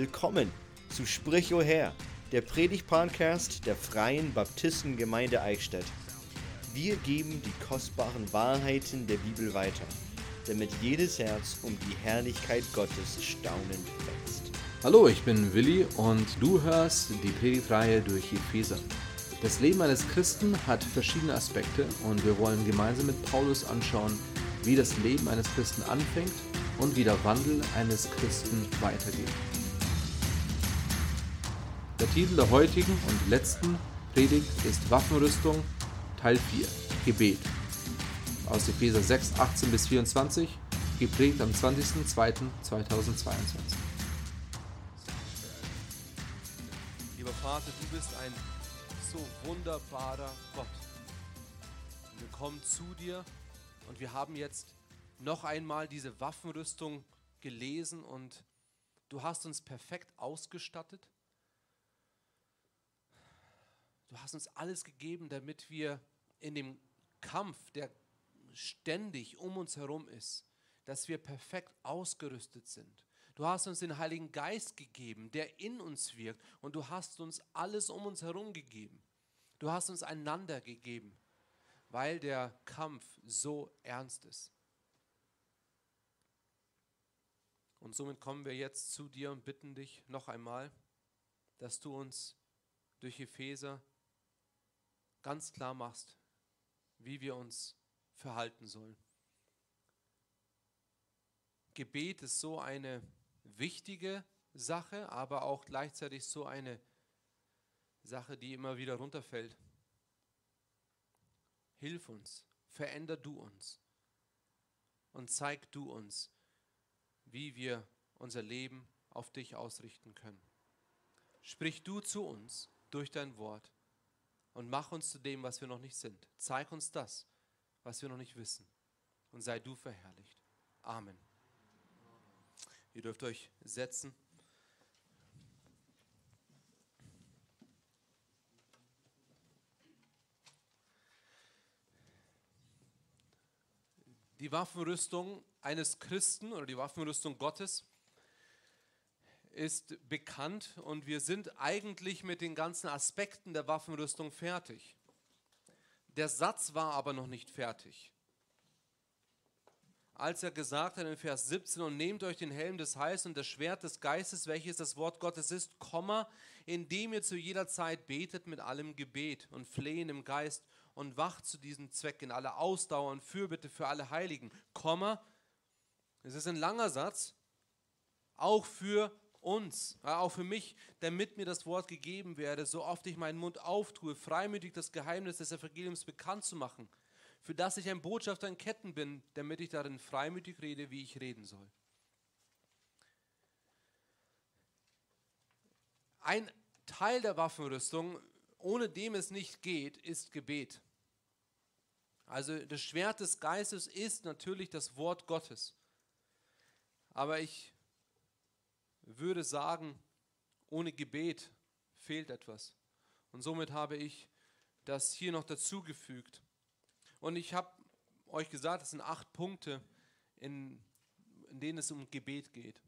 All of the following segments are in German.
Willkommen zu Sprich o Herr, der Predigt-Podcast der Freien Baptistengemeinde Eichstätt. Wir geben die kostbaren Wahrheiten der Bibel weiter, damit jedes Herz um die Herrlichkeit Gottes staunend wächst. Hallo, ich bin Willi und du hörst die Predigtreihe durch Epheser. Das Leben eines Christen hat verschiedene Aspekte und wir wollen gemeinsam mit Paulus anschauen, wie das Leben eines Christen anfängt und wie der Wandel eines Christen weitergeht. Der Titel der heutigen und letzten Predigt ist Waffenrüstung Teil 4 Gebet aus Epheser 6, 18 bis 24, geprägt am 20.02.2022. Lieber Vater, du bist ein so wunderbarer Gott. Wir kommen zu dir und wir haben jetzt noch einmal diese Waffenrüstung gelesen und du hast uns perfekt ausgestattet. Du hast uns alles gegeben, damit wir in dem Kampf, der ständig um uns herum ist, dass wir perfekt ausgerüstet sind. Du hast uns den Heiligen Geist gegeben, der in uns wirkt und du hast uns alles um uns herum gegeben. Du hast uns einander gegeben, weil der Kampf so ernst ist. Und somit kommen wir jetzt zu dir und bitten dich noch einmal, dass du uns durch Epheser ganz klar machst, wie wir uns verhalten sollen. Gebet ist so eine wichtige Sache, aber auch gleichzeitig so eine Sache, die immer wieder runterfällt. Hilf uns, veränder du uns und zeig du uns, wie wir unser Leben auf dich ausrichten können. Sprich du zu uns durch dein Wort und mach uns zu dem, was wir noch nicht sind. Zeig uns das, was wir noch nicht wissen. Und sei du verherrlicht. Amen. Ihr dürft euch setzen. Die Waffenrüstung eines Christen oder die Waffenrüstung Gottes ist bekannt und wir sind eigentlich mit den ganzen Aspekten der Waffenrüstung fertig. Der Satz war aber noch nicht fertig. Als er gesagt hat in Vers 17, und nehmt euch den Helm des Heils und das Schwert des Geistes, welches das Wort Gottes ist, Komma, indem ihr zu jeder Zeit betet mit allem Gebet und Flehen im Geist und wacht zu diesem Zweck in aller Ausdauer und Fürbitte für alle Heiligen, Komma, es ist ein langer Satz, auch für uns, auch für mich, damit mir das Wort gegeben werde, so oft ich meinen Mund auftue, freimütig das Geheimnis des Evangeliums bekannt zu machen, für das ich ein Botschafter in Ketten bin, damit ich darin freimütig rede, wie ich reden soll. Ein Teil der Waffenrüstung, ohne dem es nicht geht, ist Gebet. Also das Schwert des Geistes ist natürlich das Wort Gottes. Aber ich würde sagen, ohne Gebet fehlt etwas. Und somit habe ich das hier noch dazugefügt. Und ich habe euch gesagt, es sind acht Punkte, in, in denen es um Gebet geht.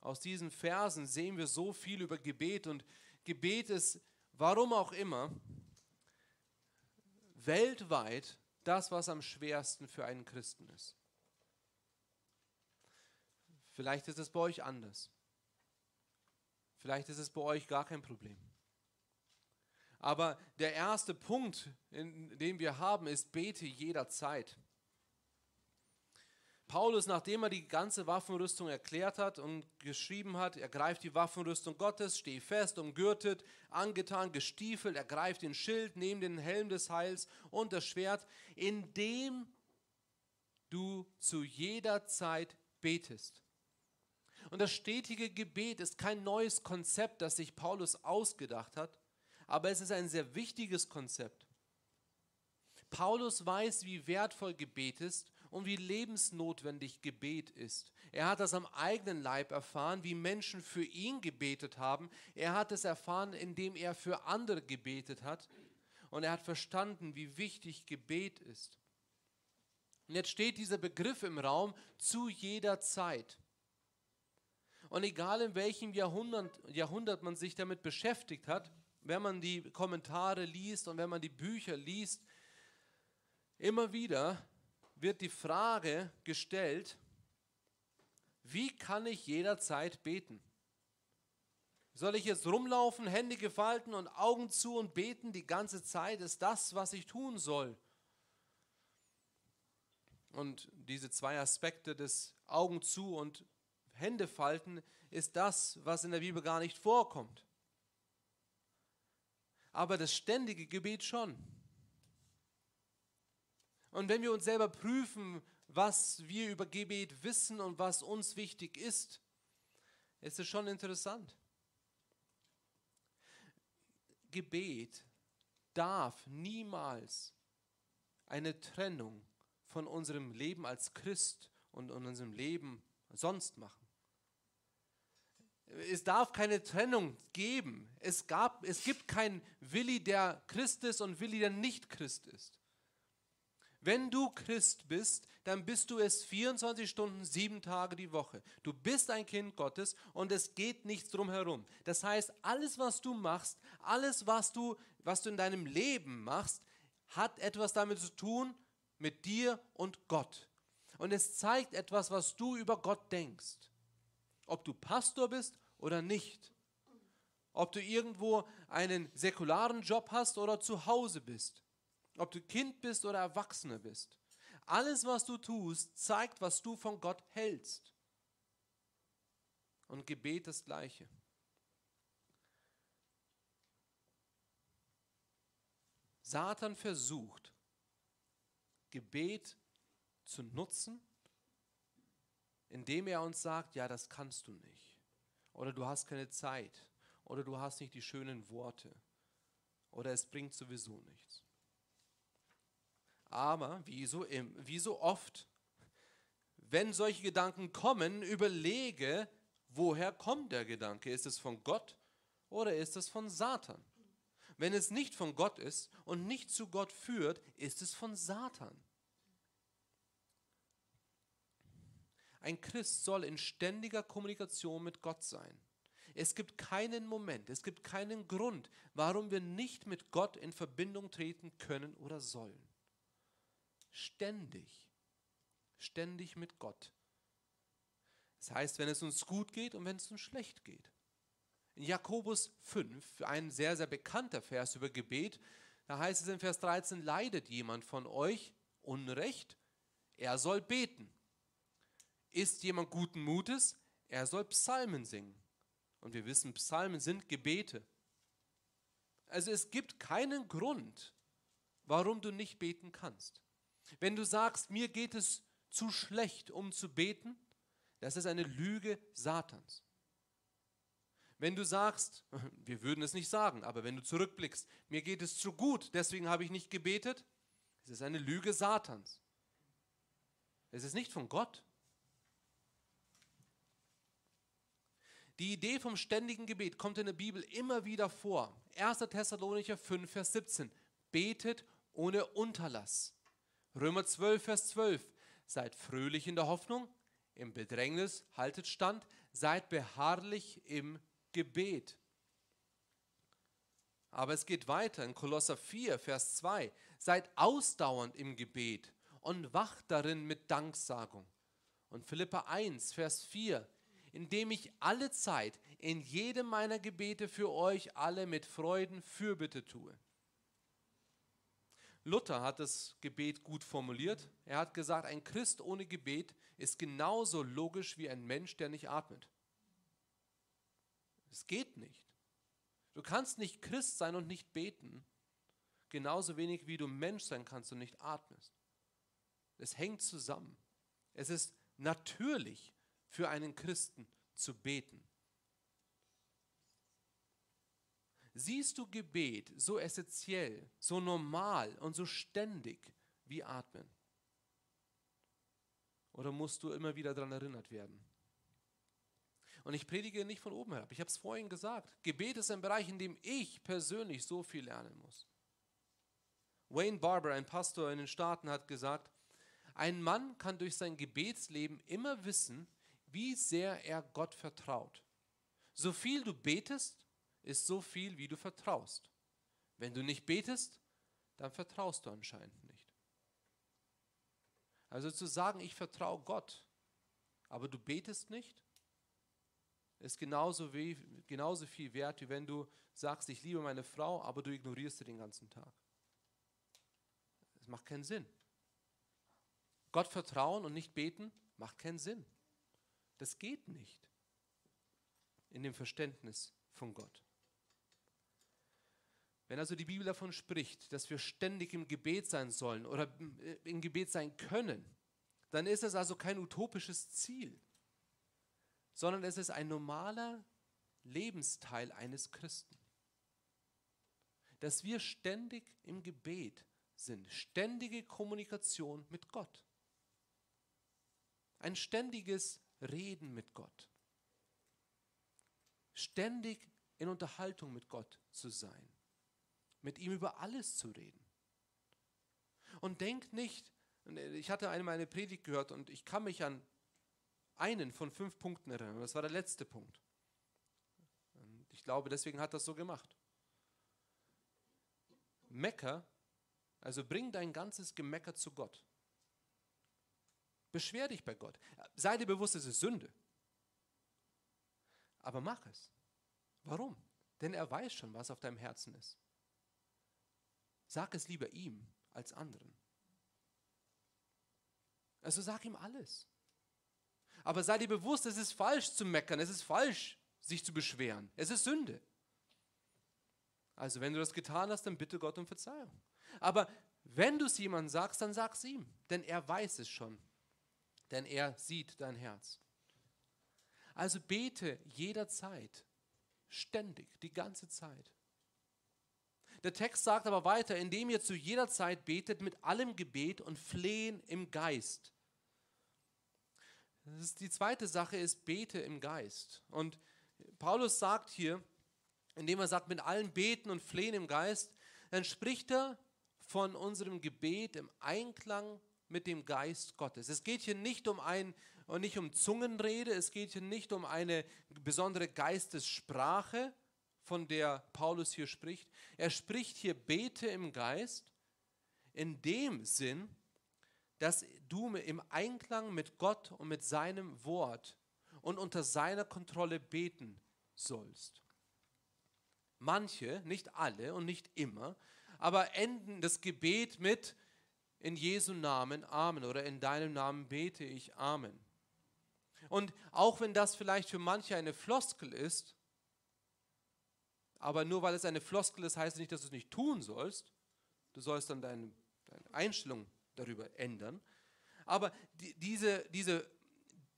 Aus diesen Versen sehen wir so viel über Gebet und Gebet ist, warum auch immer, weltweit das, was am schwersten für einen Christen ist. Vielleicht ist es bei euch anders. Vielleicht ist es bei euch gar kein Problem. Aber der erste Punkt, den wir haben, ist, bete jederzeit. Paulus, nachdem er die ganze Waffenrüstung erklärt hat und geschrieben hat, er greift die Waffenrüstung Gottes, steh fest, umgürtet, angetan, gestiefelt, er greift den Schild, nehmt den Helm des Heils und das Schwert, indem du zu jeder Zeit betest. Und das stetige Gebet ist kein neues Konzept, das sich Paulus ausgedacht hat, aber es ist ein sehr wichtiges Konzept. Paulus weiß, wie wertvoll Gebet ist und wie lebensnotwendig Gebet ist. Er hat das am eigenen Leib erfahren, wie Menschen für ihn gebetet haben. Er hat es erfahren, indem er für andere gebetet hat. Und er hat verstanden, wie wichtig Gebet ist. Und jetzt steht dieser Begriff im Raum zu jeder Zeit. Und egal in welchem Jahrhundert, Jahrhundert man sich damit beschäftigt hat, wenn man die Kommentare liest und wenn man die Bücher liest, immer wieder wird die Frage gestellt, wie kann ich jederzeit beten? Soll ich jetzt rumlaufen, Hände gefalten und Augen zu und beten die ganze Zeit? Ist das, was ich tun soll? Und diese zwei Aspekte des Augen zu und Hände falten ist das, was in der Bibel gar nicht vorkommt. Aber das ständige Gebet schon. Und wenn wir uns selber prüfen, was wir über Gebet wissen und was uns wichtig ist, ist es schon interessant. Gebet darf niemals eine Trennung von unserem Leben als Christ und unserem Leben sonst machen. Es darf keine Trennung geben. Es, gab, es gibt keinen Willi, der Christ ist und Willi, der nicht Christ ist. Wenn du Christ bist, dann bist du es 24 Stunden, sieben Tage die Woche. Du bist ein Kind Gottes und es geht nichts drum herum. Das heißt, alles, was du machst, alles, was du, was du in deinem Leben machst, hat etwas damit zu tun mit dir und Gott. Und es zeigt etwas, was du über Gott denkst. Ob du Pastor bist oder nicht. Ob du irgendwo einen säkularen Job hast oder zu Hause bist. Ob du Kind bist oder Erwachsener bist. Alles, was du tust, zeigt, was du von Gott hältst. Und Gebet das Gleiche. Satan versucht, Gebet zu nutzen, indem er uns sagt, ja, das kannst du nicht. Oder du hast keine Zeit. Oder du hast nicht die schönen Worte. Oder es bringt sowieso nichts. Aber wie so, wie so oft, wenn solche Gedanken kommen, überlege, woher kommt der Gedanke? Ist es von Gott oder ist es von Satan? Wenn es nicht von Gott ist und nicht zu Gott führt, ist es von Satan. Ein Christ soll in ständiger Kommunikation mit Gott sein. Es gibt keinen Moment, es gibt keinen Grund, warum wir nicht mit Gott in Verbindung treten können oder sollen. Ständig. Ständig mit Gott. Das heißt, wenn es uns gut geht und wenn es uns schlecht geht. In Jakobus 5, ein sehr, sehr bekannter Vers über Gebet, da heißt es in Vers 13, leidet jemand von euch Unrecht, er soll beten. Ist jemand guten Mutes, er soll Psalmen singen. Und wir wissen, Psalmen sind Gebete. Also es gibt keinen Grund, warum du nicht beten kannst. Wenn du sagst, mir geht es zu schlecht, um zu beten, das ist eine Lüge Satans. Wenn du sagst, wir würden es nicht sagen, aber wenn du zurückblickst, mir geht es zu gut, deswegen habe ich nicht gebetet, es ist eine Lüge Satans. Es ist nicht von Gott. Die Idee vom ständigen Gebet kommt in der Bibel immer wieder vor. 1. Thessalonicher 5, Vers 17. Betet ohne Unterlass. Römer 12, Vers 12. Seid fröhlich in der Hoffnung, im Bedrängnis haltet stand, seid beharrlich im Gebet. Aber es geht weiter in Kolosser 4, Vers 2. Seid ausdauernd im Gebet und wacht darin mit Danksagung. Und Philippa 1, Vers 4. Indem ich alle Zeit in jedem meiner Gebete für euch alle mit Freuden Fürbitte tue. Luther hat das Gebet gut formuliert. Er hat gesagt, ein Christ ohne Gebet ist genauso logisch wie ein Mensch, der nicht atmet. Es geht nicht. Du kannst nicht Christ sein und nicht beten, genauso wenig wie du Mensch sein kannst und nicht atmest. Es hängt zusammen. Es ist natürlich für einen Christen zu beten. Siehst du Gebet so essentiell, so normal und so ständig wie Atmen? Oder musst du immer wieder daran erinnert werden? Und ich predige nicht von oben herab. Ich habe es vorhin gesagt. Gebet ist ein Bereich, in dem ich persönlich so viel lernen muss. Wayne Barber, ein Pastor in den Staaten, hat gesagt, ein Mann kann durch sein Gebetsleben immer wissen, wie sehr er Gott vertraut. So viel du betest, ist so viel, wie du vertraust. Wenn du nicht betest, dann vertraust du anscheinend nicht. Also zu sagen, ich vertraue Gott, aber du betest nicht, ist genauso, wie, genauso viel wert, wie wenn du sagst, ich liebe meine Frau, aber du ignorierst sie den ganzen Tag. Das macht keinen Sinn. Gott vertrauen und nicht beten macht keinen Sinn. Das geht nicht in dem Verständnis von Gott. Wenn also die Bibel davon spricht, dass wir ständig im Gebet sein sollen oder im Gebet sein können, dann ist es also kein utopisches Ziel, sondern es ist ein normaler Lebensteil eines Christen. Dass wir ständig im Gebet sind, ständige Kommunikation mit Gott. Ein ständiges Reden mit Gott. Ständig in Unterhaltung mit Gott zu sein. Mit ihm über alles zu reden. Und denkt nicht, ich hatte einmal eine Predigt gehört und ich kann mich an einen von fünf Punkten erinnern. Das war der letzte Punkt. Und ich glaube, deswegen hat das so gemacht. Mecker, also bring dein ganzes Gemecker zu Gott. Beschwer dich bei Gott. Sei dir bewusst, es ist Sünde. Aber mach es. Warum? Denn er weiß schon, was auf deinem Herzen ist. Sag es lieber ihm als anderen. Also sag ihm alles. Aber sei dir bewusst, es ist falsch zu meckern, es ist falsch, sich zu beschweren. Es ist Sünde. Also wenn du das getan hast, dann bitte Gott um Verzeihung. Aber wenn du es jemandem sagst, dann sag es ihm, denn er weiß es schon, denn er sieht dein Herz. Also bete jederzeit, ständig, die ganze Zeit. Der Text sagt aber weiter, indem ihr zu jeder Zeit betet mit allem Gebet und Flehen im Geist. Die zweite Sache ist, bete im Geist. Und Paulus sagt hier, indem er sagt, mit allen Beten und Flehen im Geist, dann spricht er von unserem Gebet im Einklang mit dem Geist Gottes. Es geht hier nicht um ein und nicht um Zungenrede, es geht hier nicht um eine besondere Geistessprache, von der Paulus hier spricht. Er spricht hier Bete im Geist in dem Sinn, dass du im Einklang mit Gott und mit seinem Wort und unter seiner Kontrolle beten sollst. Manche, nicht alle und nicht immer, aber enden das Gebet mit in Jesu Namen Amen oder in deinem Namen bete ich Amen. Und auch wenn das vielleicht für manche eine Floskel ist, aber nur weil es eine Floskel ist, heißt es nicht, dass du es nicht tun sollst. Du sollst dann deine, deine Einstellung darüber ändern. Aber die, diese, diese,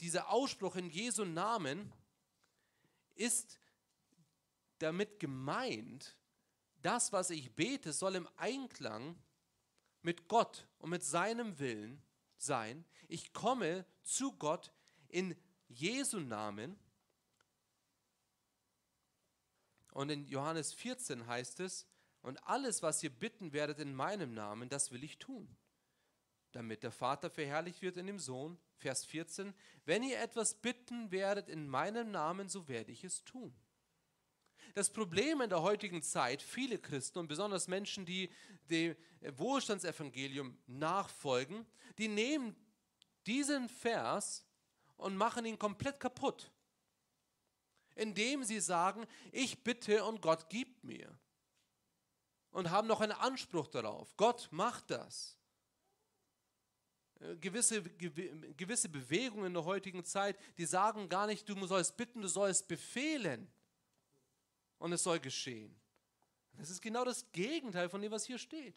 dieser Ausspruch in Jesu Namen ist damit gemeint, das, was ich bete, soll im Einklang mit Gott und mit seinem Willen sein. Ich komme zu Gott in Jesu Namen. Und in Johannes 14 heißt es, und alles, was ihr bitten werdet in meinem Namen, das will ich tun damit der Vater verherrlicht wird in dem Sohn. Vers 14, wenn ihr etwas bitten werdet in meinem Namen, so werde ich es tun. Das Problem in der heutigen Zeit, viele Christen und besonders Menschen, die dem Wohlstandsevangelium nachfolgen, die nehmen diesen Vers und machen ihn komplett kaputt, indem sie sagen, ich bitte und Gott gibt mir. Und haben noch einen Anspruch darauf. Gott macht das. Äh, gewisse, gewisse Bewegungen in der heutigen Zeit, die sagen gar nicht, du sollst bitten, du sollst befehlen und es soll geschehen. Das ist genau das Gegenteil von dem, was hier steht.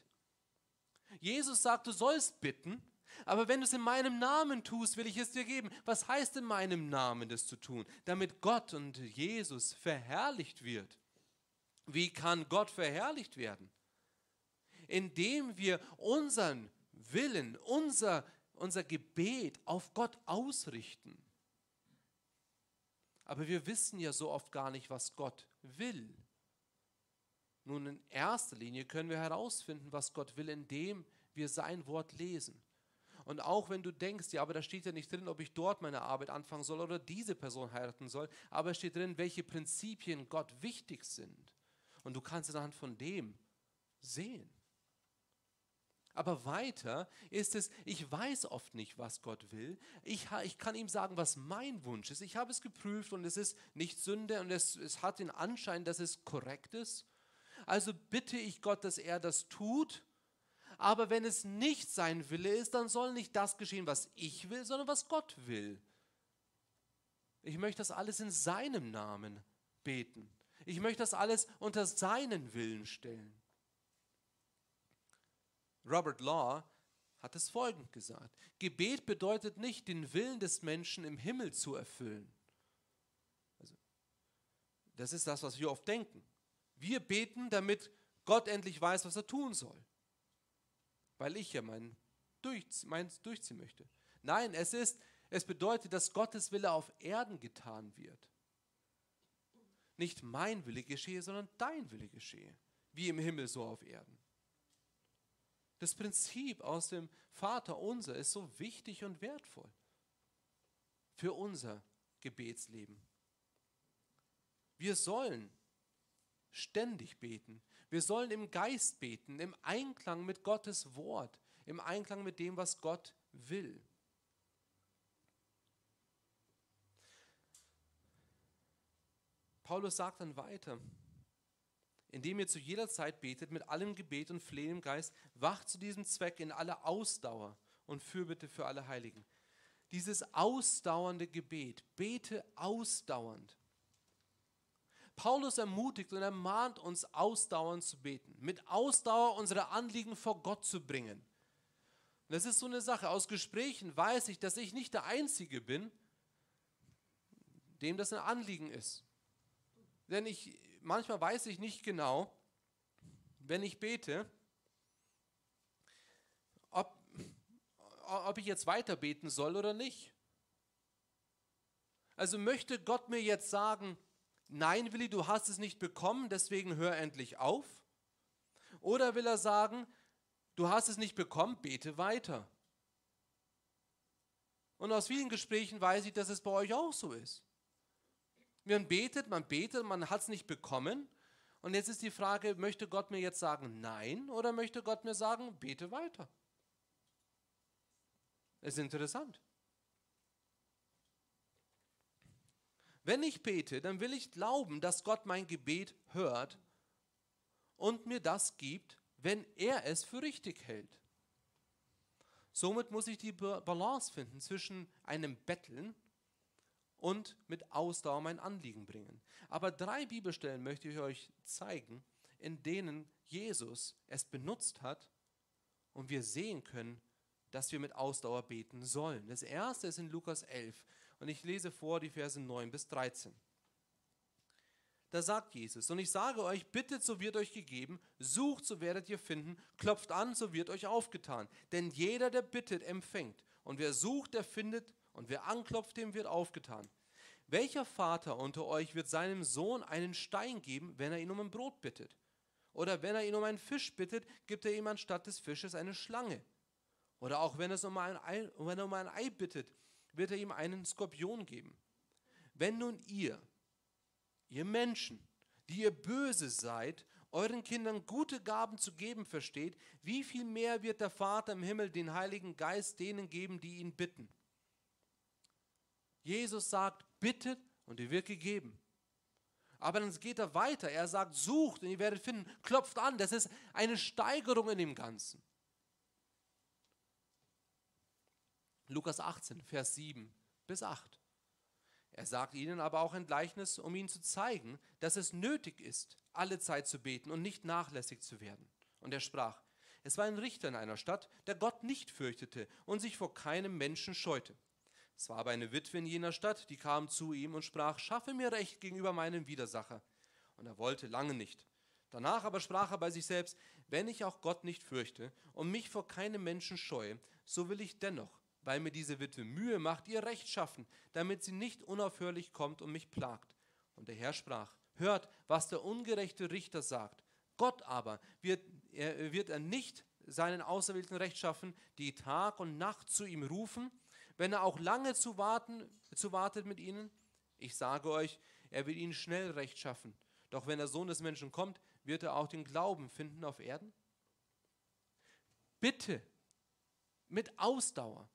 Jesus sagt, du sollst bitten, aber wenn du es in meinem Namen tust, will ich es dir geben. Was heißt in meinem Namen das zu tun? Damit Gott und Jesus verherrlicht wird. Wie kann Gott verherrlicht werden? Indem wir unseren Willen, unser, unser Gebet auf Gott ausrichten. Aber wir wissen ja so oft gar nicht, was Gott will. Nun, in erster Linie können wir herausfinden, was Gott will, indem wir sein Wort lesen. Und auch wenn du denkst, ja, aber da steht ja nicht drin, ob ich dort meine Arbeit anfangen soll oder diese Person heiraten soll, aber es steht drin, welche Prinzipien Gott wichtig sind. Und du kannst es anhand von dem sehen. Aber weiter ist es, ich weiß oft nicht, was Gott will. Ich, ich kann ihm sagen, was mein Wunsch ist. Ich habe es geprüft und es ist nicht Sünde und es, es hat den Anschein, dass es korrekt ist. Also bitte ich Gott, dass er das tut. Aber wenn es nicht sein Wille ist, dann soll nicht das geschehen, was ich will, sondern was Gott will. Ich möchte das alles in seinem Namen beten. Ich möchte das alles unter seinen Willen stellen. Robert Law hat es folgend gesagt. Gebet bedeutet nicht, den Willen des Menschen im Himmel zu erfüllen. Also, das ist das, was wir oft denken. Wir beten, damit Gott endlich weiß, was er tun soll. Weil ich ja mein durch, meins durchziehen möchte. Nein, es ist, es bedeutet, dass Gottes Wille auf Erden getan wird. Nicht mein Wille geschehe, sondern dein Wille geschehe. Wie im Himmel, so auf Erden. Das Prinzip aus dem Vater unser ist so wichtig und wertvoll für unser Gebetsleben. Wir sollen ständig beten. Wir sollen im Geist beten, im Einklang mit Gottes Wort, im Einklang mit dem, was Gott will. Paulus sagt dann weiter, indem ihr zu jeder Zeit betet mit allem Gebet und Flehen im Geist, wacht zu diesem Zweck in aller Ausdauer und Fürbitte für alle Heiligen. Dieses ausdauernde Gebet, bete ausdauernd. Paulus ermutigt und ermahnt uns, ausdauernd zu beten, mit Ausdauer unsere Anliegen vor Gott zu bringen. Und das ist so eine Sache. Aus Gesprächen weiß ich, dass ich nicht der Einzige bin, dem das ein Anliegen ist. Denn ich, manchmal weiß ich nicht genau, wenn ich bete, ob, ob ich jetzt weiter beten soll oder nicht. Also möchte Gott mir jetzt sagen, nein, Willi, du hast es nicht bekommen, deswegen hör endlich auf? Oder will er sagen, du hast es nicht bekommen, bete weiter? Und aus vielen Gesprächen weiß ich, dass es bei euch auch so ist. Man betet, man betet, man hat es nicht bekommen. Und jetzt ist die Frage, möchte Gott mir jetzt sagen Nein oder möchte Gott mir sagen, bete weiter? Das ist interessant. Wenn ich bete, dann will ich glauben, dass Gott mein Gebet hört und mir das gibt, wenn er es für richtig hält. Somit muss ich die Balance finden zwischen einem Betteln und mit Ausdauer mein Anliegen bringen. Aber drei Bibelstellen möchte ich euch zeigen, in denen Jesus es benutzt hat und wir sehen können, dass wir mit Ausdauer beten sollen. Das erste ist in Lukas 11 und ich lese vor die Verse 9 bis 13. Da sagt Jesus, und ich sage euch, bittet, so wird euch gegeben, sucht, so werdet ihr finden, klopft an, so wird euch aufgetan. Denn jeder, der bittet, empfängt, und wer sucht, der findet, und wer anklopft, dem wird aufgetan. Welcher Vater unter euch wird seinem Sohn einen Stein geben, wenn er ihn um ein Brot bittet? Oder wenn er ihn um einen Fisch bittet, gibt er ihm anstatt des Fisches eine Schlange? Oder auch wenn, es um ein Ei, wenn er um ein Ei bittet, wird er ihm einen Skorpion geben? Wenn nun ihr, ihr Menschen, die ihr böse seid, euren Kindern gute Gaben zu geben versteht, wie viel mehr wird der Vater im Himmel den Heiligen Geist denen geben, die ihn bitten? Jesus sagt, bittet und ihr wird gegeben. Aber dann geht er weiter. Er sagt, sucht und ihr werdet finden, klopft an. Das ist eine Steigerung in dem Ganzen. Lukas 18, Vers 7 bis 8. Er sagt ihnen aber auch ein Gleichnis, um ihnen zu zeigen, dass es nötig ist, alle Zeit zu beten und nicht nachlässig zu werden. Und er sprach, es war ein Richter in einer Stadt, der Gott nicht fürchtete und sich vor keinem Menschen scheute. Es war aber eine Witwe in jener Stadt, die kam zu ihm und sprach, schaffe mir Recht gegenüber meinem Widersacher. Und er wollte lange nicht. Danach aber sprach er bei sich selbst, wenn ich auch Gott nicht fürchte und mich vor keinem Menschen scheue, so will ich dennoch, weil mir diese Witwe Mühe macht, ihr Recht schaffen, damit sie nicht unaufhörlich kommt und mich plagt. Und der Herr sprach, hört, was der ungerechte Richter sagt. Gott aber wird er, wird er nicht seinen Auserwählten rechtschaffen, die Tag und Nacht zu ihm rufen, wenn er auch lange zu warten, zu wartet mit ihnen? Ich sage euch, er wird ihnen schnell rechtschaffen. Doch wenn der Sohn des Menschen kommt, wird er auch den Glauben finden auf Erden? Bitte, mit Ausdauer.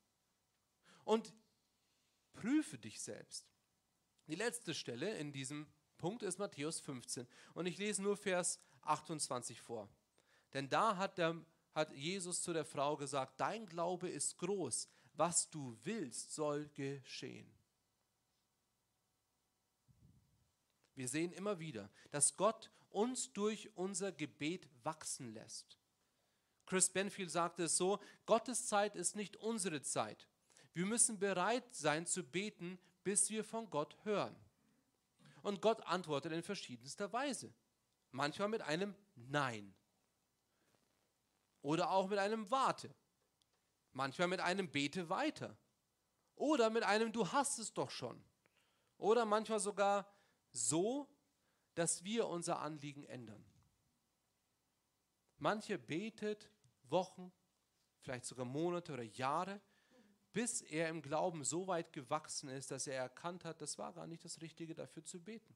Und prüfe dich selbst. Die letzte Stelle in diesem Punkt ist Matthäus 15. Und ich lese nur Vers 28 vor. Denn da hat, der, hat Jesus zu der Frau gesagt, dein Glaube ist groß, was du willst, soll geschehen. Wir sehen immer wieder, dass Gott uns durch unser Gebet wachsen lässt. Chris Benfield sagte es so, Gottes Zeit ist nicht unsere Zeit. Wir müssen bereit sein zu beten, bis wir von Gott hören. Und Gott antwortet in verschiedenster Weise. Manchmal mit einem Nein. Oder auch mit einem Warte. Manchmal mit einem Bete weiter. Oder mit einem Du hast es doch schon. Oder manchmal sogar so, dass wir unser Anliegen ändern. Manche betet Wochen, vielleicht sogar Monate oder Jahre, bis er im Glauben so weit gewachsen ist, dass er erkannt hat, das war gar nicht das Richtige dafür zu beten.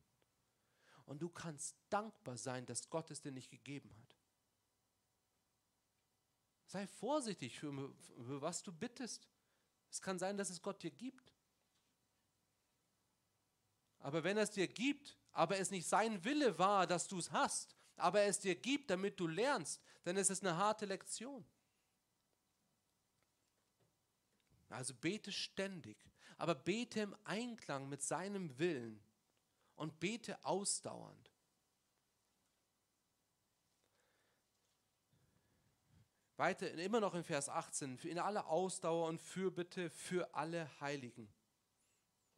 Und du kannst dankbar sein, dass Gott es dir nicht gegeben hat. Sei vorsichtig, für, für was du bittest. Es kann sein, dass es Gott dir gibt. Aber wenn er es dir gibt, aber es nicht sein Wille war, dass du es hast, aber es dir gibt, damit du lernst, dann ist es eine harte Lektion. Also bete ständig, aber bete im Einklang mit seinem Willen und bete ausdauernd. Weiter, immer noch in Vers 18, in aller Ausdauer und Fürbitte für alle Heiligen.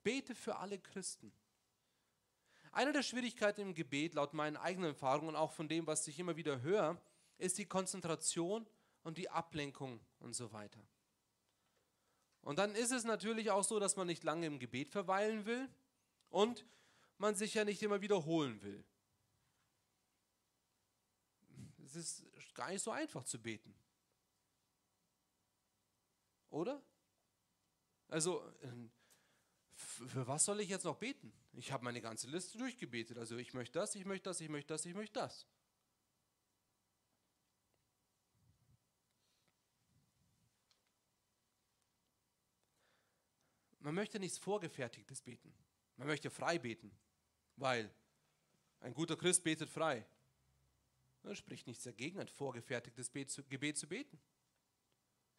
Bete für alle Christen. Eine der Schwierigkeiten im Gebet, laut meinen eigenen Erfahrungen und auch von dem, was ich immer wieder höre, ist die Konzentration und die Ablenkung und so weiter. Und dann ist es natürlich auch so, dass man nicht lange im Gebet verweilen will und man sich ja nicht immer wiederholen will. Es ist gar nicht so einfach zu beten. Oder? Also, ähm, für was soll ich jetzt noch beten? Ich habe meine ganze Liste durchgebetet. Also ich möchte das, ich möchte das, ich möchte das, ich möchte das. Man möchte nichts Vorgefertigtes beten. Man möchte frei beten, weil ein guter Christ betet frei. Er spricht nichts dagegen, ein vorgefertigtes Gebet zu beten.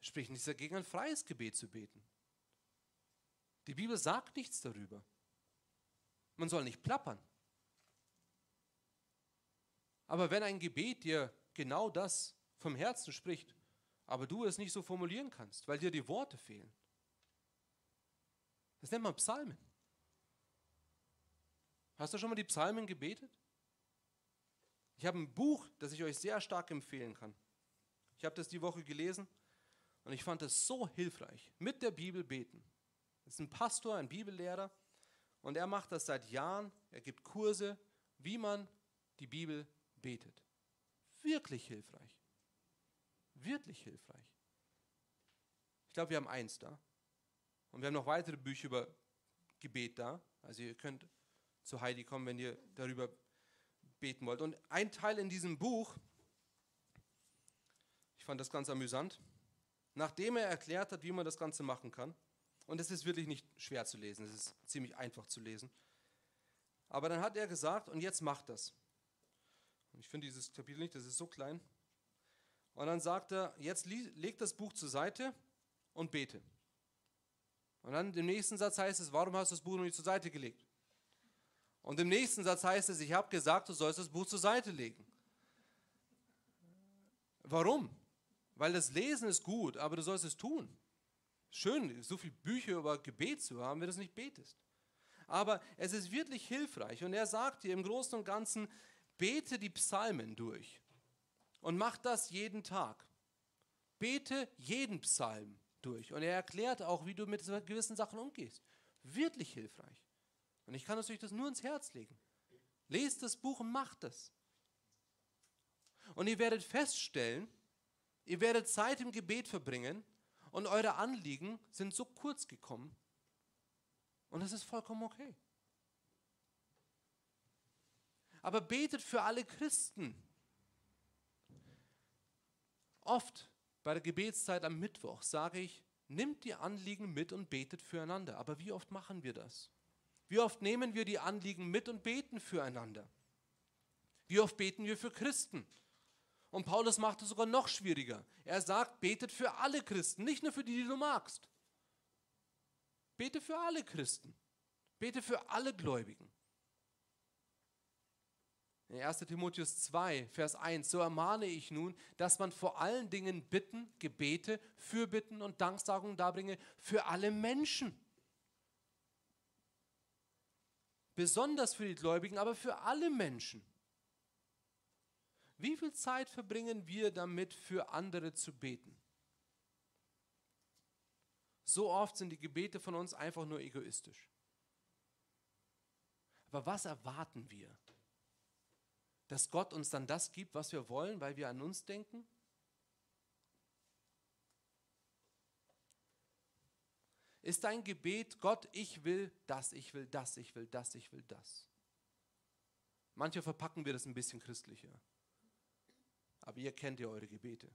Spricht nichts dagegen, ein freies Gebet zu beten. Die Bibel sagt nichts darüber. Man soll nicht plappern. Aber wenn ein Gebet dir genau das vom Herzen spricht, aber du es nicht so formulieren kannst, weil dir die Worte fehlen, das nennt man Psalmen. Hast du schon mal die Psalmen gebetet? Ich habe ein Buch, das ich euch sehr stark empfehlen kann. Ich habe das die Woche gelesen und ich fand es so hilfreich. Mit der Bibel beten. Das ist ein Pastor, ein Bibellehrer und er macht das seit Jahren. Er gibt Kurse, wie man die Bibel betet. Wirklich hilfreich. Wirklich hilfreich. Ich glaube, wir haben eins da. Und wir haben noch weitere Bücher über Gebet da. Also ihr könnt zu Heidi kommen, wenn ihr darüber beten wollt. Und ein Teil in diesem Buch, ich fand das ganz amüsant, nachdem er erklärt hat, wie man das Ganze machen kann, und es ist wirklich nicht schwer zu lesen, es ist ziemlich einfach zu lesen, aber dann hat er gesagt, und jetzt macht das. Ich finde dieses Kapitel nicht, das ist so klein. Und dann sagt er, jetzt leg das Buch zur Seite und bete. Und dann im nächsten Satz heißt es, warum hast du das Buch noch nicht zur Seite gelegt? Und im nächsten Satz heißt es, ich habe gesagt, du sollst das Buch zur Seite legen. Warum? Weil das Lesen ist gut, aber du sollst es tun. Schön, so viele Bücher über Gebet zu haben, wenn du es nicht betest. Aber es ist wirklich hilfreich. Und er sagt dir im Großen und Ganzen, bete die Psalmen durch. Und mach das jeden Tag. Bete jeden Psalm durch. Und er erklärt auch, wie du mit gewissen Sachen umgehst. Wirklich hilfreich. Und ich kann euch das nur ins Herz legen. Lest das Buch und macht das. Und ihr werdet feststellen, Ihr werdet Zeit im Gebet verbringen und eure Anliegen sind so kurz gekommen. Und das ist vollkommen okay. Aber betet für alle Christen. Oft bei der Gebetszeit am Mittwoch sage ich, nimmt die Anliegen mit und betet füreinander. Aber wie oft machen wir das? Wie oft nehmen wir die Anliegen mit und beten füreinander? Wie oft beten wir für Christen? Und Paulus macht es sogar noch schwieriger. Er sagt, betet für alle Christen, nicht nur für die, die du magst. Bete für alle Christen. Bete für alle Gläubigen. In 1 Timotheus 2, Vers 1, so ermahne ich nun, dass man vor allen Dingen Bitten, Gebete, Fürbitten und Danksagungen darbringe für alle Menschen. Besonders für die Gläubigen, aber für alle Menschen. Wie viel Zeit verbringen wir damit, für andere zu beten? So oft sind die Gebete von uns einfach nur egoistisch. Aber was erwarten wir? dass Gott uns dann das gibt, was wir wollen, weil wir an uns denken? Ist dein Gebet, Gott, ich will das, ich will das, ich will das, ich will das? Manche verpacken wir das ein bisschen christlicher. Aber ihr kennt ja eure Gebete.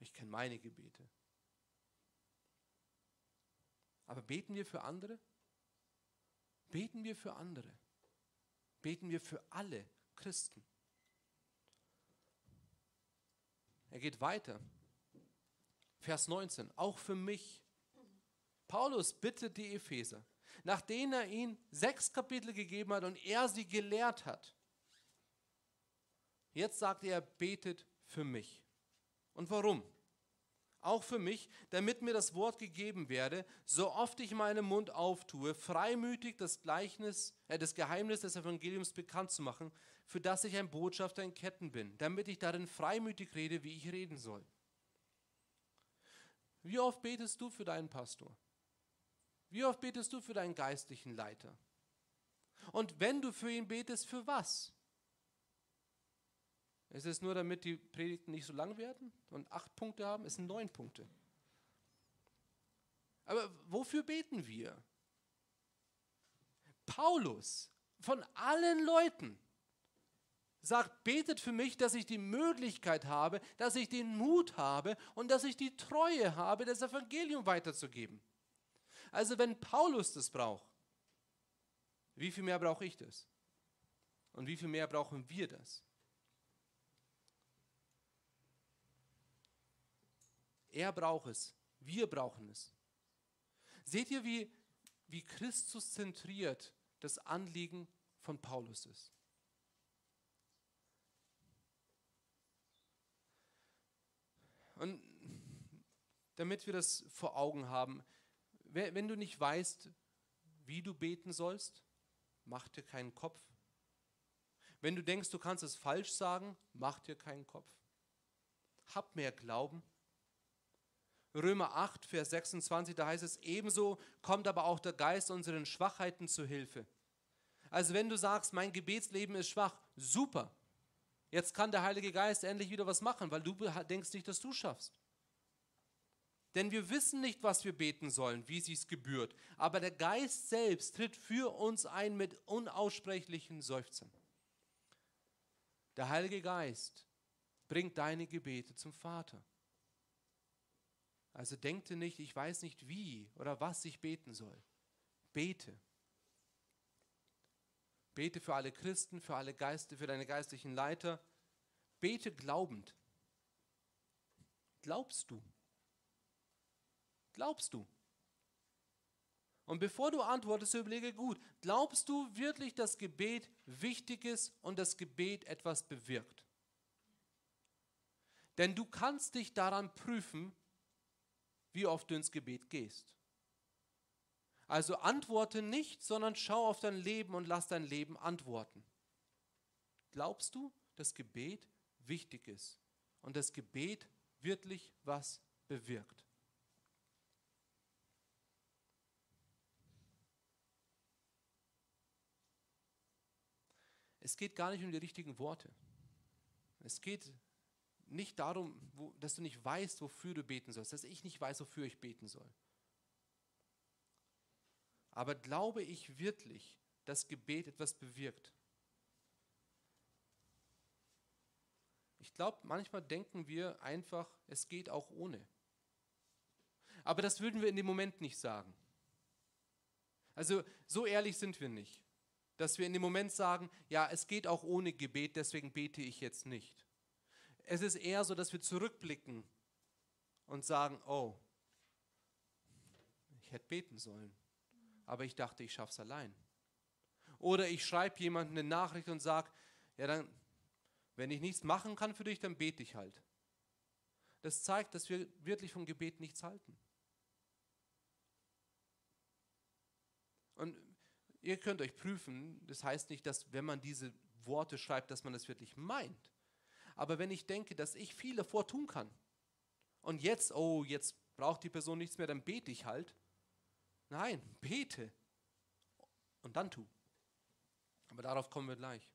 Ich kenne meine Gebete. Aber beten wir für andere? Beten wir für andere? Beten wir für alle Christen. Er geht weiter. Vers 19, auch für mich. Paulus bittet die Epheser, nachdem er ihnen sechs Kapitel gegeben hat und er sie gelehrt hat. Jetzt sagt er, betet für mich. Und warum? auch für mich, damit mir das Wort gegeben werde, so oft ich meinen Mund auftue, freimütig das, Gleichnis, äh, das Geheimnis des Evangeliums bekannt zu machen, für das ich ein Botschafter in Ketten bin, damit ich darin freimütig rede, wie ich reden soll. Wie oft betest du für deinen Pastor? Wie oft betest du für deinen geistlichen Leiter? Und wenn du für ihn betest, für was? Es ist nur, damit die Predigten nicht so lang werden und acht Punkte haben, es sind neun Punkte. Aber wofür beten wir? Paulus von allen Leuten sagt, betet für mich, dass ich die Möglichkeit habe, dass ich den Mut habe und dass ich die Treue habe, das Evangelium weiterzugeben. Also wenn Paulus das braucht, wie viel mehr brauche ich das? Und wie viel mehr brauchen wir das? Er braucht es. Wir brauchen es. Seht ihr, wie, wie Christus zentriert das Anliegen von Paulus ist? Und damit wir das vor Augen haben, wenn du nicht weißt, wie du beten sollst, mach dir keinen Kopf. Wenn du denkst, du kannst es falsch sagen, mach dir keinen Kopf. Hab mehr Glauben Römer 8, Vers 26, da heißt es, ebenso kommt aber auch der Geist unseren Schwachheiten zu Hilfe. Also wenn du sagst, mein Gebetsleben ist schwach, super. Jetzt kann der Heilige Geist endlich wieder was machen, weil du denkst nicht, dass du schaffst. Denn wir wissen nicht, was wir beten sollen, wie es gebührt. Aber der Geist selbst tritt für uns ein mit unaussprechlichen Seufzern. Der Heilige Geist bringt deine Gebete zum Vater. Also denkte nicht, ich weiß nicht wie oder was ich beten soll. Bete. Bete für alle Christen, für alle Geiste, für deine geistlichen Leiter. Bete glaubend. Glaubst du? Glaubst du? Und bevor du antwortest, überlege gut, glaubst du wirklich, dass Gebet wichtig ist und das Gebet etwas bewirkt? Denn du kannst dich daran prüfen, wie oft du ins Gebet gehst. Also antworte nicht, sondern schau auf dein Leben und lass dein Leben antworten. Glaubst du, dass Gebet wichtig ist und das Gebet wirklich was bewirkt? Es geht gar nicht um die richtigen Worte. Es geht nicht darum, wo, dass du nicht weißt, wofür du beten sollst, dass ich nicht weiß, wofür ich beten soll. Aber glaube ich wirklich, dass Gebet etwas bewirkt? Ich glaube, manchmal denken wir einfach, es geht auch ohne. Aber das würden wir in dem Moment nicht sagen. Also so ehrlich sind wir nicht, dass wir in dem Moment sagen, ja, es geht auch ohne Gebet, deswegen bete ich jetzt nicht. Es ist eher so, dass wir zurückblicken und sagen, oh, ich hätte beten sollen, aber ich dachte, ich schaffe es allein. Oder ich schreibe jemandem eine Nachricht und sage, ja, dann, wenn ich nichts machen kann für dich, dann bete ich halt. Das zeigt, dass wir wirklich vom Gebet nichts halten. Und ihr könnt euch prüfen, das heißt nicht, dass wenn man diese Worte schreibt, dass man das wirklich meint. Aber wenn ich denke, dass ich viel davor tun kann und jetzt, oh, jetzt braucht die Person nichts mehr, dann bete ich halt. Nein, bete und dann tu. Aber darauf kommen wir gleich.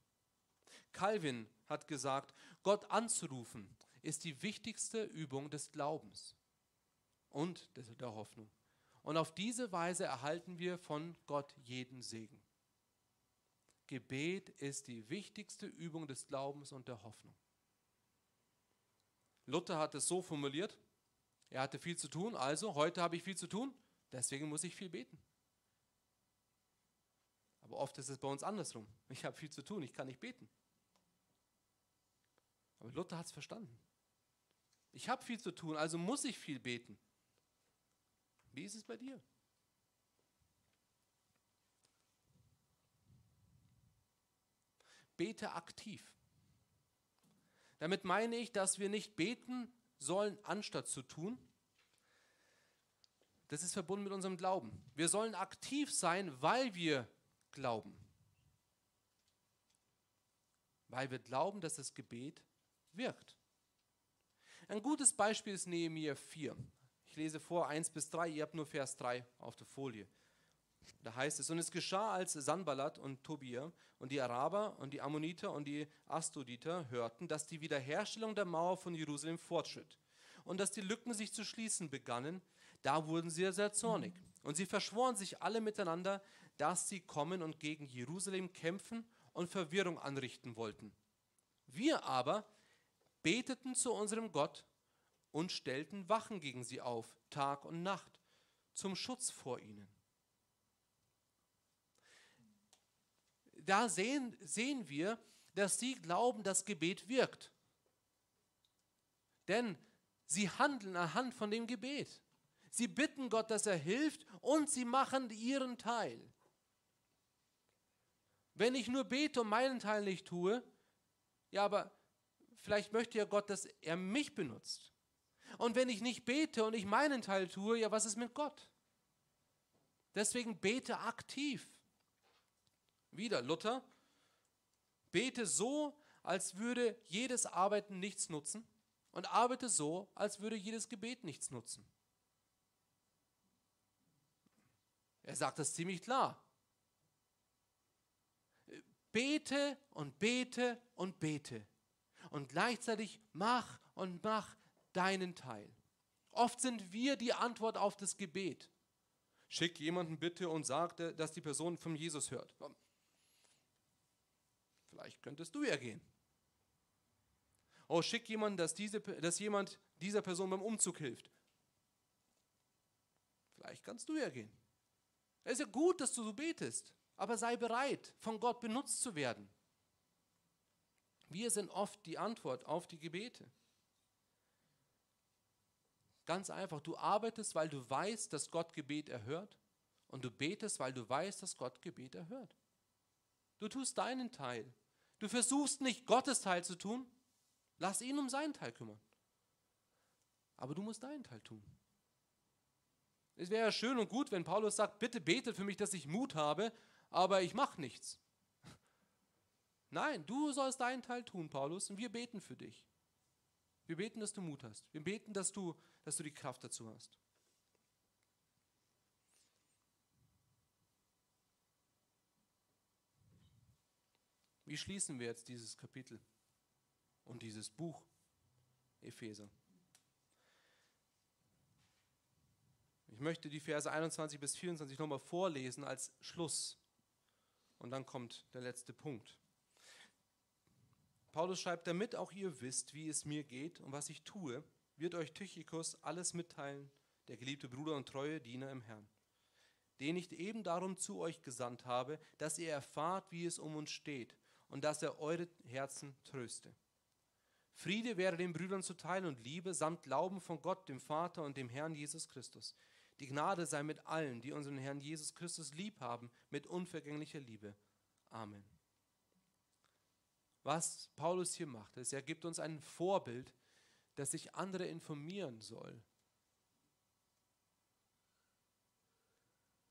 Calvin hat gesagt, Gott anzurufen ist die wichtigste Übung des Glaubens und der Hoffnung. Und auf diese Weise erhalten wir von Gott jeden Segen. Gebet ist die wichtigste Übung des Glaubens und der Hoffnung. Luther hat es so formuliert, er hatte viel zu tun, also heute habe ich viel zu tun, deswegen muss ich viel beten. Aber oft ist es bei uns andersrum. Ich habe viel zu tun, ich kann nicht beten. Aber Luther hat es verstanden. Ich habe viel zu tun, also muss ich viel beten. Wie ist es bei dir? Bete aktiv. Damit meine ich, dass wir nicht beten sollen, anstatt zu tun. Das ist verbunden mit unserem Glauben. Wir sollen aktiv sein, weil wir glauben. Weil wir glauben, dass das Gebet wirkt. Ein gutes Beispiel ist Nehemiah 4. Ich lese vor 1 bis 3, ihr habt nur Vers 3 auf der Folie. Da heißt es, und es geschah, als Sanballat und Tobia und die Araber und die Ammoniter und die Astoditer hörten, dass die Wiederherstellung der Mauer von Jerusalem fortschritt und dass die Lücken sich zu schließen begannen, da wurden sie sehr zornig. Und sie verschworen sich alle miteinander, dass sie kommen und gegen Jerusalem kämpfen und Verwirrung anrichten wollten. Wir aber beteten zu unserem Gott und stellten Wachen gegen sie auf, Tag und Nacht, zum Schutz vor ihnen. Da sehen, sehen wir, dass sie glauben, dass Gebet wirkt. Denn sie handeln anhand von dem Gebet. Sie bitten Gott, dass er hilft und sie machen ihren Teil. Wenn ich nur bete und meinen Teil nicht tue, ja, aber vielleicht möchte ja Gott, dass er mich benutzt. Und wenn ich nicht bete und ich meinen Teil tue, ja, was ist mit Gott? Deswegen bete aktiv. Wieder Luther, bete so, als würde jedes Arbeiten nichts nutzen und arbeite so, als würde jedes Gebet nichts nutzen. Er sagt das ziemlich klar. Bete und bete und bete. Und gleichzeitig mach und mach deinen Teil. Oft sind wir die Antwort auf das Gebet. Schick jemanden bitte und sag, dass die Person von Jesus hört. Vielleicht könntest du ja gehen. Oh, schick jemanden, dass, diese, dass jemand dieser Person beim Umzug hilft. Vielleicht kannst du ja gehen. Es ist ja gut, dass du so betest, aber sei bereit, von Gott benutzt zu werden. Wir sind oft die Antwort auf die Gebete. Ganz einfach, du arbeitest, weil du weißt, dass Gott Gebet erhört und du betest, weil du weißt, dass Gott Gebet erhört. Du tust deinen Teil. Du versuchst nicht Gottes Teil zu tun, lass ihn um seinen Teil kümmern. Aber du musst deinen Teil tun. Es wäre ja schön und gut, wenn Paulus sagt, bitte betet für mich, dass ich Mut habe, aber ich mache nichts. Nein, du sollst deinen Teil tun, Paulus, und wir beten für dich. Wir beten, dass du Mut hast. Wir beten, dass du, dass du die Kraft dazu hast. Wie schließen wir jetzt dieses Kapitel und dieses Buch? Epheser. Ich möchte die Verse 21 bis 24 nochmal vorlesen als Schluss. Und dann kommt der letzte Punkt. Paulus schreibt, damit auch ihr wisst, wie es mir geht und was ich tue, wird euch Tychikus alles mitteilen, der geliebte Bruder und treue Diener im Herrn, den ich eben darum zu euch gesandt habe, dass ihr erfahrt, wie es um uns steht und dass er eure Herzen tröste. Friede wäre den Brüdern zuteil und Liebe samt Glauben von Gott, dem Vater und dem Herrn Jesus Christus. Die Gnade sei mit allen, die unseren Herrn Jesus Christus lieb haben, mit unvergänglicher Liebe. Amen. Was Paulus hier macht, ist, er gibt uns ein Vorbild, dass sich andere informieren soll.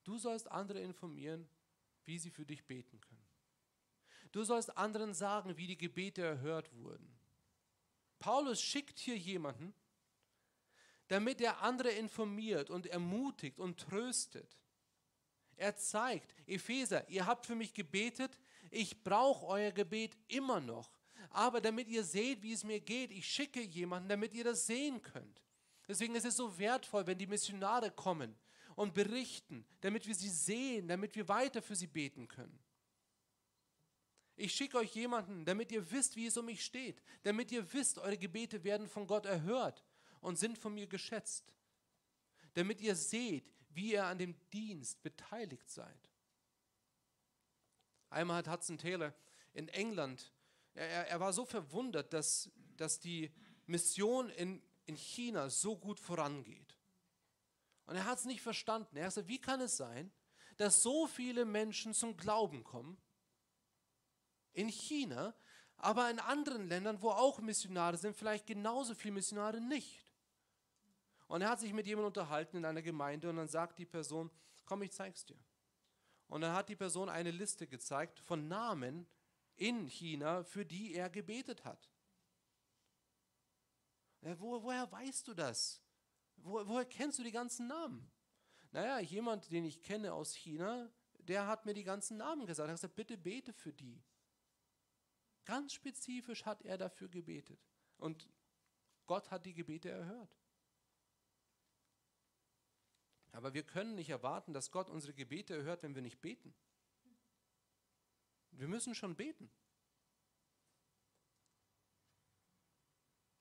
Du sollst andere informieren, wie sie für dich beten können. Du sollst anderen sagen, wie die Gebete erhört wurden. Paulus schickt hier jemanden, damit er andere informiert und ermutigt und tröstet. Er zeigt, Epheser, ihr habt für mich gebetet, ich brauche euer Gebet immer noch. Aber damit ihr seht, wie es mir geht, ich schicke jemanden, damit ihr das sehen könnt. Deswegen ist es so wertvoll, wenn die Missionare kommen und berichten, damit wir sie sehen, damit wir weiter für sie beten können. Ich schicke euch jemanden, damit ihr wisst, wie es um mich steht, damit ihr wisst, eure Gebete werden von Gott erhört und sind von mir geschätzt, damit ihr seht, wie ihr an dem Dienst beteiligt seid. Einmal hat Hudson Taylor in England, er, er war so verwundert, dass, dass die Mission in, in China so gut vorangeht. Und er hat es nicht verstanden. Er sagte, wie kann es sein, dass so viele Menschen zum Glauben kommen in China, aber in anderen Ländern, wo auch Missionare sind, vielleicht genauso viele Missionare nicht. Und er hat sich mit jemandem unterhalten in einer Gemeinde und dann sagt die Person, komm, ich zeig's dir. Und dann hat die Person eine Liste gezeigt von Namen in China, für die er gebetet hat. Ja, wo, woher weißt du das? Wo, woher kennst du die ganzen Namen? Naja, jemand, den ich kenne aus China, der hat mir die ganzen Namen gesagt. Er hat gesagt, bitte bete für die. Ganz spezifisch hat er dafür gebetet. Und Gott hat die Gebete erhört. Aber wir können nicht erwarten, dass Gott unsere Gebete erhört, wenn wir nicht beten. Wir müssen schon beten.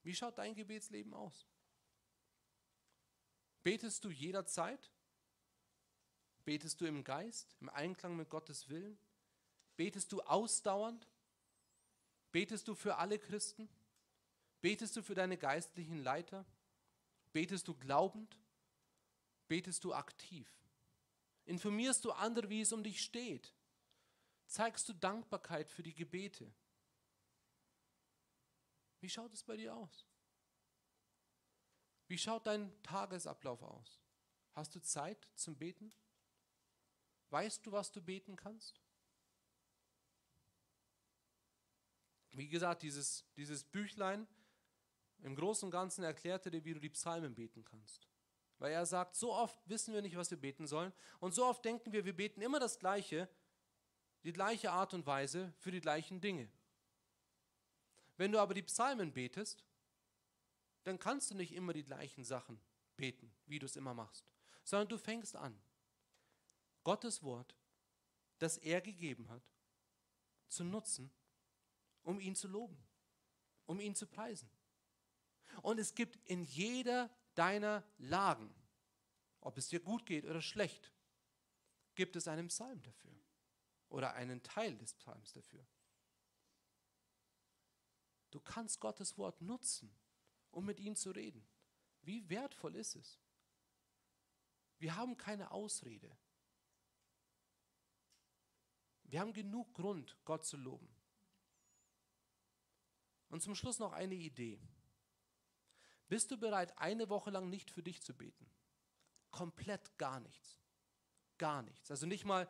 Wie schaut dein Gebetsleben aus? Betest du jederzeit? Betest du im Geist, im Einklang mit Gottes Willen? Betest du ausdauernd? Betest du für alle Christen? Betest du für deine geistlichen Leiter? Betest du glaubend? Betest du aktiv? Informierst du andere, wie es um dich steht? Zeigst du Dankbarkeit für die Gebete? Wie schaut es bei dir aus? Wie schaut dein Tagesablauf aus? Hast du Zeit zum Beten? Weißt du, was du beten kannst? Wie gesagt, dieses, dieses Büchlein im Großen und Ganzen erklärte dir, wie du die Psalmen beten kannst. Weil er sagt, so oft wissen wir nicht, was wir beten sollen. Und so oft denken wir, wir beten immer das Gleiche, die gleiche Art und Weise für die gleichen Dinge. Wenn du aber die Psalmen betest, dann kannst du nicht immer die gleichen Sachen beten, wie du es immer machst, sondern du fängst an, Gottes Wort, das er gegeben hat, zu nutzen, um ihn zu loben, um ihn zu preisen. Und es gibt in jeder deiner Lagen, ob es dir gut geht oder schlecht, gibt es einen Psalm dafür oder einen Teil des Psalms dafür. Du kannst Gottes Wort nutzen, um mit ihm zu reden. Wie wertvoll ist es? Wir haben keine Ausrede. Wir haben genug Grund, Gott zu loben. Und zum Schluss noch eine Idee. Bist du bereit, eine Woche lang nicht für dich zu beten? Komplett gar nichts. Gar nichts. Also nicht mal,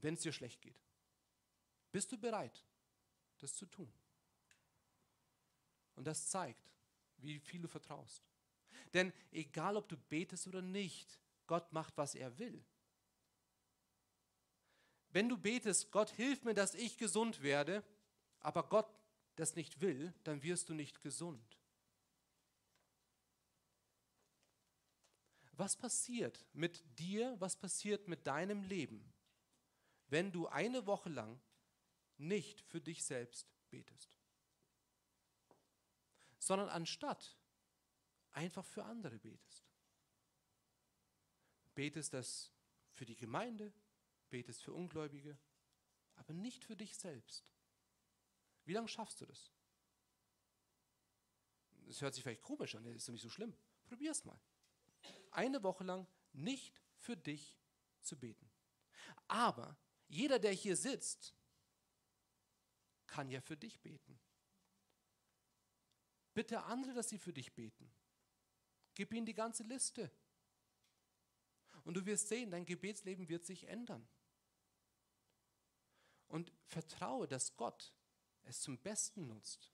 wenn es dir schlecht geht. Bist du bereit, das zu tun? Und das zeigt, wie viel du vertraust. Denn egal, ob du betest oder nicht, Gott macht, was er will. Wenn du betest, Gott hilf mir, dass ich gesund werde, aber Gott das nicht will, dann wirst du nicht gesund. Was passiert mit dir, was passiert mit deinem Leben, wenn du eine Woche lang nicht für dich selbst betest, sondern anstatt einfach für andere betest? Betest das für die Gemeinde, betest für Ungläubige, aber nicht für dich selbst. Wie lange schaffst du das? Das hört sich vielleicht komisch an, ist doch nicht so schlimm. Probier es mal. Eine Woche lang nicht für dich zu beten. Aber jeder, der hier sitzt, kann ja für dich beten. Bitte andere, dass sie für dich beten. Gib ihnen die ganze Liste. Und du wirst sehen, dein Gebetsleben wird sich ändern. Und vertraue, dass Gott es zum Besten nutzt.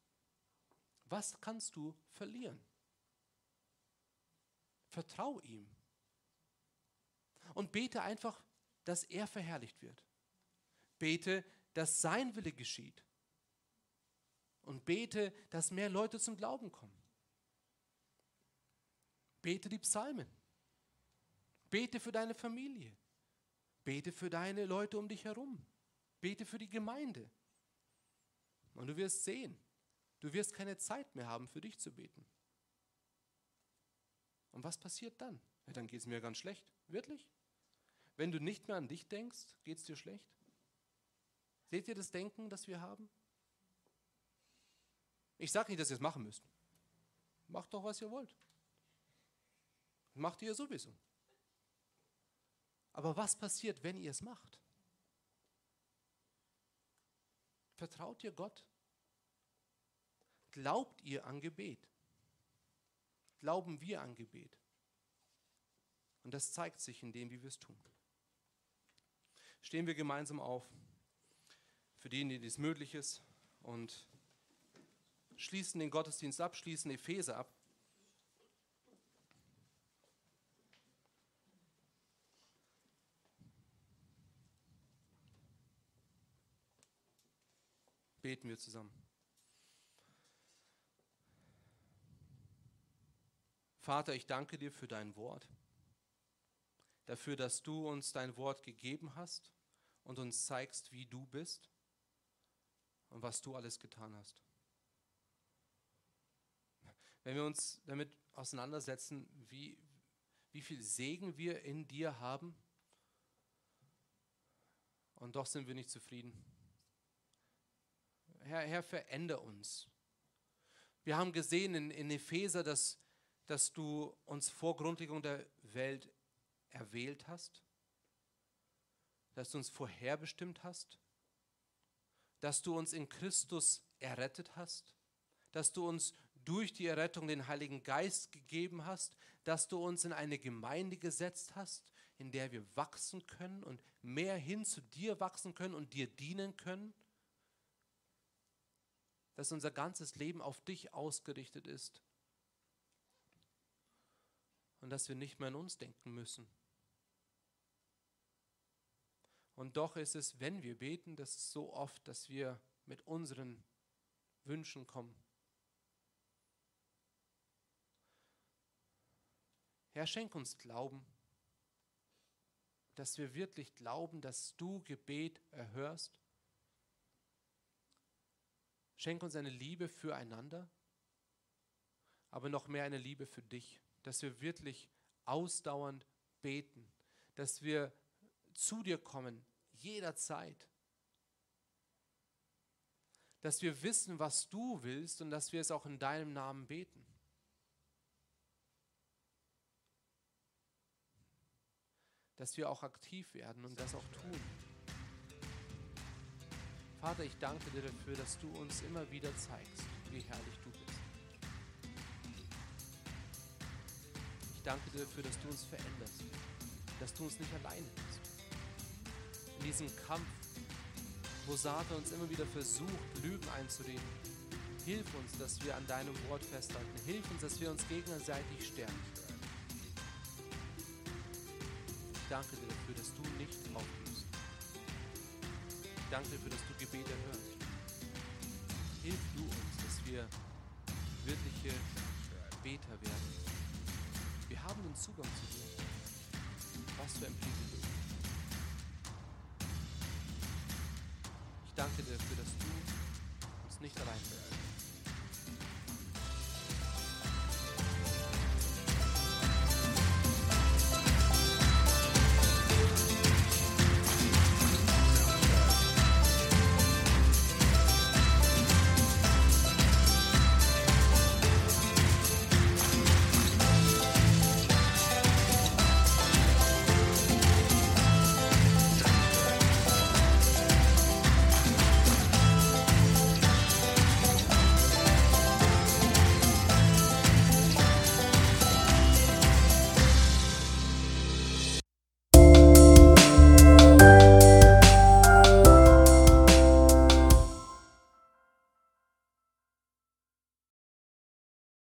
Was kannst du verlieren? Vertrau ihm. Und bete einfach, dass er verherrlicht wird. Bete, dass sein Wille geschieht. Und bete, dass mehr Leute zum Glauben kommen. Bete die Psalmen. Bete für deine Familie. Bete für deine Leute um dich herum. Bete für die Gemeinde. Und du wirst sehen, du wirst keine Zeit mehr haben, für dich zu beten. Und was passiert dann? Ja, dann geht es mir ganz schlecht. Wirklich? Wenn du nicht mehr an dich denkst, geht es dir schlecht? Seht ihr das Denken, das wir haben? Ich sage nicht, dass ihr es machen müsst. Macht doch, was ihr wollt. Macht ihr sowieso. Aber was passiert, wenn ihr es macht? Vertraut ihr Gott? Glaubt ihr an Gebet? Glauben wir an Gebet? Und das zeigt sich in dem, wie wir es tun. Stehen wir gemeinsam auf, für diejenigen, die es möglich ist, und schließen den Gottesdienst ab, schließen Epheser ab. Beten wir zusammen. Vater, ich danke dir für dein Wort, dafür, dass du uns dein Wort gegeben hast und uns zeigst, wie du bist und was du alles getan hast. Wenn wir uns damit auseinandersetzen, wie, wie viel Segen wir in dir haben, und doch sind wir nicht zufrieden. Herr, Herr, veränder uns. Wir haben gesehen in, in Epheser, dass, dass du uns vor Grundlegung der Welt erwählt hast, dass du uns vorherbestimmt hast, dass du uns in Christus errettet hast, dass du uns durch die Errettung den Heiligen Geist gegeben hast, dass du uns in eine Gemeinde gesetzt hast, in der wir wachsen können und mehr hin zu dir wachsen können und dir dienen können dass unser ganzes Leben auf dich ausgerichtet ist und dass wir nicht mehr an uns denken müssen. Und doch ist es, wenn wir beten, das ist so oft, dass wir mit unseren Wünschen kommen. Herr, schenk uns Glauben, dass wir wirklich glauben, dass du Gebet erhörst Schenk uns eine Liebe füreinander, aber noch mehr eine Liebe für dich, dass wir wirklich ausdauernd beten, dass wir zu dir kommen, jederzeit, dass wir wissen, was du willst und dass wir es auch in deinem Namen beten. Dass wir auch aktiv werden und das auch tun. Vater, ich danke dir dafür, dass du uns immer wieder zeigst, wie herrlich du bist. Ich danke dir dafür, dass du uns veränderst, dass du uns nicht alleine lässt. In diesem Kampf, wo Satan uns immer wieder versucht, Lügen einzureden, hilf uns, dass wir an deinem Wort festhalten. Hilf uns, dass wir uns gegenseitig stärken. Ich danke dir dafür, dass du nicht aufgibst danke dafür, dass du Gebete hörst. Hilf du uns, dass wir wirkliche Beter werden. Wir haben den Zugang zu dir. Was für ein Privileg. Ich danke dir dafür, dass du uns nicht allein lässt.